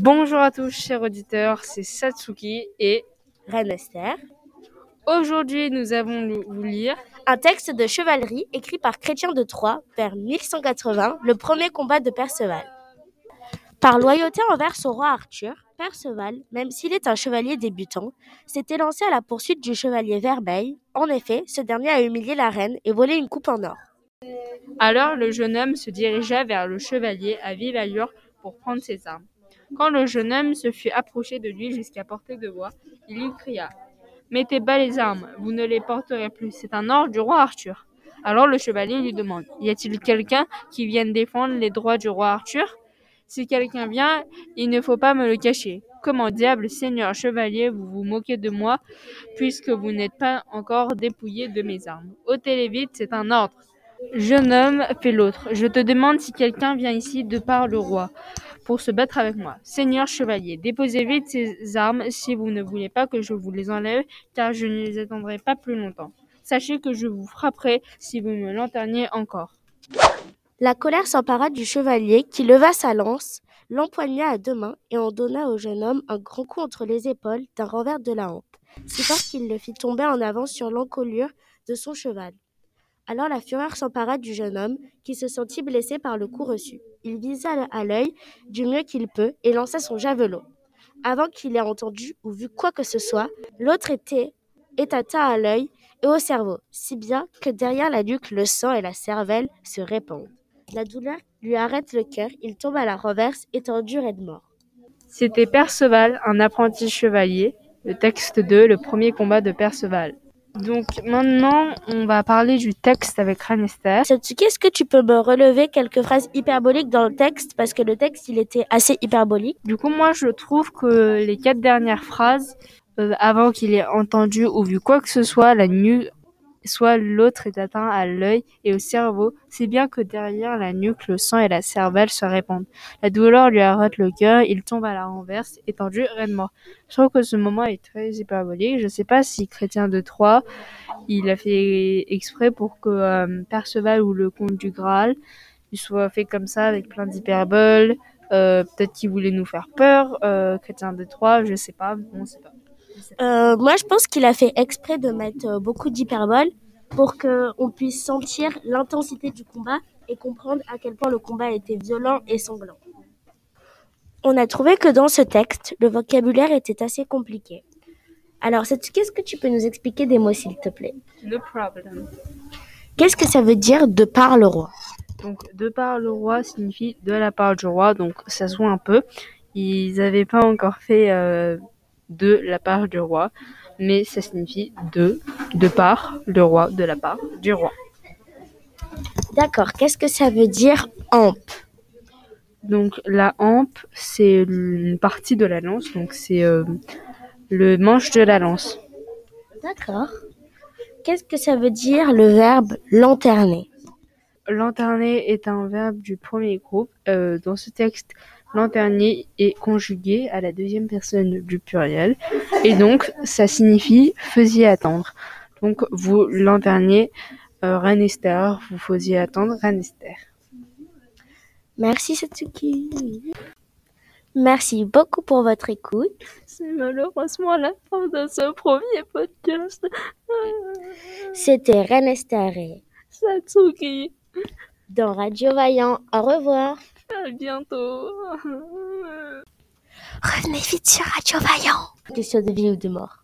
Bonjour à tous, chers auditeurs, c'est Satsuki et Reine Esther. aujourd'hui nous avons vous lire Un texte de chevalerie écrit par Chrétien de Troyes vers 1180, le premier combat de Perceval. Par loyauté envers son roi Arthur, Perceval, même s'il est un chevalier débutant, s'était lancé à la poursuite du chevalier Vermeil. En effet, ce dernier a humilié la reine et volé une coupe en or. Alors le jeune homme se dirigea vers le chevalier à vive allure pour prendre ses armes. Quand le jeune homme se fut approché de lui jusqu'à portée de voix, il lui cria Mettez bas les armes, vous ne les porterez plus, c'est un ordre du roi Arthur. Alors le chevalier lui demande Y a-t-il quelqu'un qui vienne défendre les droits du roi Arthur? Si quelqu'un vient, il ne faut pas me le cacher. Comment diable, seigneur chevalier, vous vous moquez de moi, puisque vous n'êtes pas encore dépouillé de mes armes? Ôtez-les vite, c'est un ordre. Jeune homme, fait l'autre, je te demande si quelqu'un vient ici de par le roi pour se battre avec moi. Seigneur chevalier, déposez vite ces armes si vous ne voulez pas que je vous les enlève, car je ne les attendrai pas plus longtemps. Sachez que je vous frapperai si vous me lanterniez encore. La colère s'empara du chevalier qui leva sa lance, l'empoigna à deux mains et en donna au jeune homme un grand coup entre les épaules d'un revers de la hampe, si fort qu'il le fit tomber en avant sur l'encolure de son cheval. Alors la fureur s'empara du jeune homme, qui se sentit blessé par le coup reçu. Il visa à l'œil du mieux qu'il peut et lança son javelot. Avant qu'il ait entendu ou vu quoi que ce soit, l'autre était étata à l'œil et au cerveau, si bien que derrière la nuque le sang et la cervelle se répandent. La douleur lui arrête le cœur, il tombe à la renverse, étendu raide mort. C'était Perceval, un apprenti chevalier. Le texte 2, le premier combat de Perceval. Donc maintenant, on va parler du texte avec Ranester. Satsuki, est-ce que tu peux me relever quelques phrases hyperboliques dans le texte? Parce que le texte, il était assez hyperbolique. Du coup, moi, je trouve que les quatre dernières phrases, euh, avant qu'il ait entendu ou vu quoi que ce soit, la nuque, soit l'autre est atteint à l'œil et au cerveau, c'est bien que derrière la nuque, le sang et la cervelle se répandent. La douleur lui arrête le cœur, il tombe à la renverse, étendu, raide mort. Je trouve que ce moment est très hyperbolique. Je sais pas si Chrétien de Troyes, il a fait exprès pour que euh, Perceval ou le comte du Graal, il soit fait comme ça avec plein d'hyperboles. Euh, peut-être qu'il voulait nous faire peur, euh, Chrétien de Troyes, je sais pas, on sait pas. Euh, moi, je pense qu'il a fait exprès de mettre euh, beaucoup d'hyperbole pour qu'on puisse sentir l'intensité du combat et comprendre à quel point le combat était violent et sanglant. On a trouvé que dans ce texte, le vocabulaire était assez compliqué. Alors, qu'est-ce que tu peux nous expliquer des mots, s'il te plaît? No problem. Qu'est-ce que ça veut dire de par le roi? Donc, de par le roi signifie de la part du roi, donc ça se voit un peu. Ils n'avaient pas encore fait euh, de la part du roi, mais ça signifie de, de par le roi, de la part du roi. D'accord, qu'est-ce que ça veut dire hampe Donc la hampe, c'est une partie de la lance, donc c'est euh, le manche de la lance. D'accord. Qu'est-ce que ça veut dire le verbe lanterner? Lanterner est un verbe du premier groupe. Euh, dans ce texte, lanternier est conjugué à la deuxième personne du pluriel et donc ça signifie faisiez attendre. Donc vous lanterniez euh, Reine Esther, vous faisiez attendre Reine Esther. Merci Satsuki. Merci beaucoup pour votre écoute. C'est malheureusement la fin de ce premier podcast. C'était Reine Esther et Satsuki. dans Radio Vaillant. Au revoir. Bientôt. Revenez vite sur Radio Vaillant. Question de vie ou de mort.